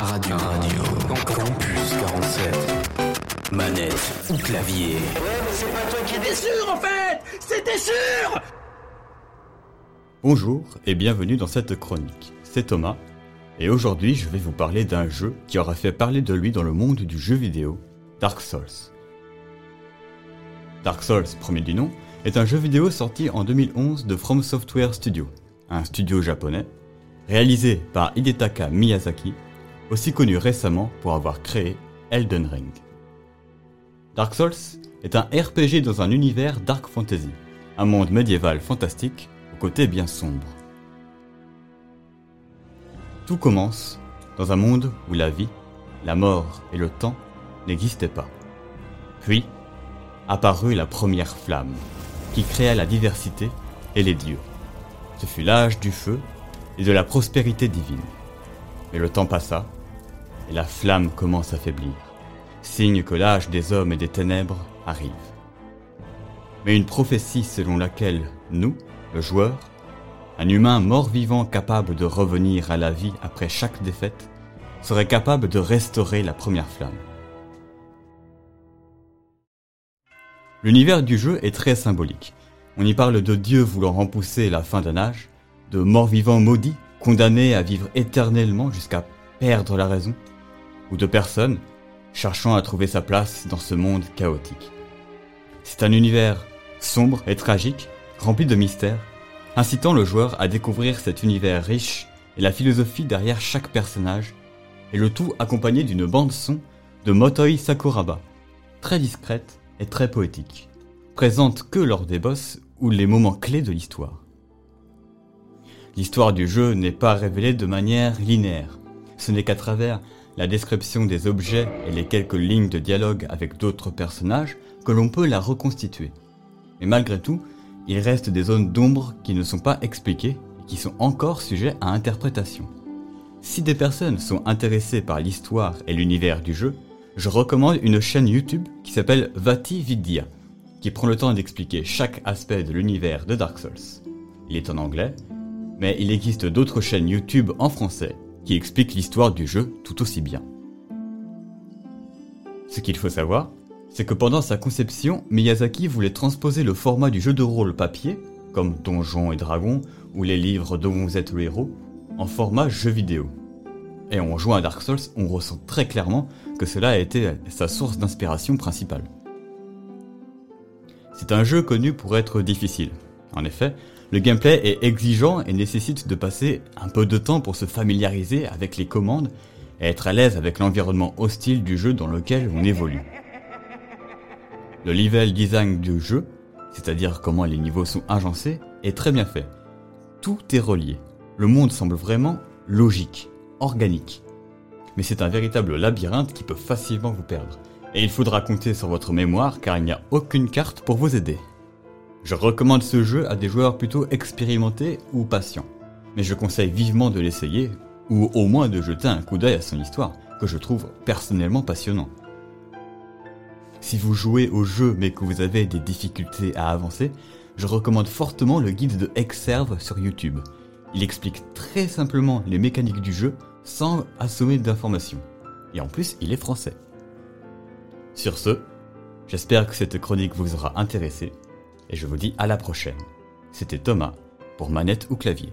Radio, Radio, Campus 47. Manette ou clavier. Ouais, mais c'est pas toi qui étais sûr en fait C'était sûr Bonjour et bienvenue dans cette chronique. C'est Thomas et aujourd'hui je vais vous parler d'un jeu qui aura fait parler de lui dans le monde du jeu vidéo, Dark Souls. Dark Souls, premier du nom, est un jeu vidéo sorti en 2011 de From Software Studio, un studio japonais, réalisé par Hidetaka Miyazaki, aussi connu récemment pour avoir créé Elden Ring. Dark Souls est un RPG dans un univers dark fantasy, un monde médiéval fantastique au côté bien sombre. Tout commence dans un monde où la vie, la mort et le temps n'existaient pas. Puis apparut la première flamme, qui créa la diversité et les dieux. Ce fut l'âge du feu et de la prospérité divine. Mais le temps passa, et la flamme commence à faiblir, signe que l'âge des hommes et des ténèbres arrive. Mais une prophétie selon laquelle nous, le joueur, un humain mort-vivant capable de revenir à la vie après chaque défaite, serait capable de restaurer la première flamme. L'univers du jeu est très symbolique. On y parle de dieux voulant repousser la fin d'un âge, de morts-vivants maudits condamnés à vivre éternellement jusqu'à perdre la raison, ou de personnes cherchant à trouver sa place dans ce monde chaotique. C'est un univers sombre et tragique, rempli de mystères, incitant le joueur à découvrir cet univers riche et la philosophie derrière chaque personnage, et le tout accompagné d'une bande-son de Motoi Sakuraba, très discrète et très poétique, présente que lors des boss ou les moments clés de l'histoire. L'histoire du jeu n'est pas révélée de manière linéaire, ce n'est qu'à travers la description des objets et les quelques lignes de dialogue avec d'autres personnages que l'on peut la reconstituer. Mais malgré tout, il reste des zones d'ombre qui ne sont pas expliquées et qui sont encore sujets à interprétation. Si des personnes sont intéressées par l'histoire et l'univers du jeu, je recommande une chaîne YouTube qui s'appelle Vati Vidya, qui prend le temps d'expliquer chaque aspect de l'univers de Dark Souls. Il est en anglais, mais il existe d'autres chaînes YouTube en français qui expliquent l'histoire du jeu tout aussi bien. Ce qu'il faut savoir, c'est que pendant sa conception, Miyazaki voulait transposer le format du jeu de rôle papier, comme Donjons et Dragons ou les livres dont vous êtes le héros, en format jeu vidéo. Et en jouant à Dark Souls, on ressent très clairement que cela a été sa source d'inspiration principale. C'est un jeu connu pour être difficile. En effet, le gameplay est exigeant et nécessite de passer un peu de temps pour se familiariser avec les commandes et être à l'aise avec l'environnement hostile du jeu dans lequel on évolue. Le level design du jeu, c'est-à-dire comment les niveaux sont agencés, est très bien fait. Tout est relié. Le monde semble vraiment logique, organique. Mais c'est un véritable labyrinthe qui peut facilement vous perdre. Et il faudra compter sur votre mémoire car il n'y a aucune carte pour vous aider. Je recommande ce jeu à des joueurs plutôt expérimentés ou patients. Mais je conseille vivement de l'essayer, ou au moins de jeter un coup d'œil à son histoire, que je trouve personnellement passionnant. Si vous jouez au jeu mais que vous avez des difficultés à avancer, je recommande fortement le guide de Exerve sur YouTube. Il explique très simplement les mécaniques du jeu sans assommer d'informations. Et en plus, il est français. Sur ce, j'espère que cette chronique vous aura intéressé et je vous dis à la prochaine. C'était Thomas pour Manette ou Clavier.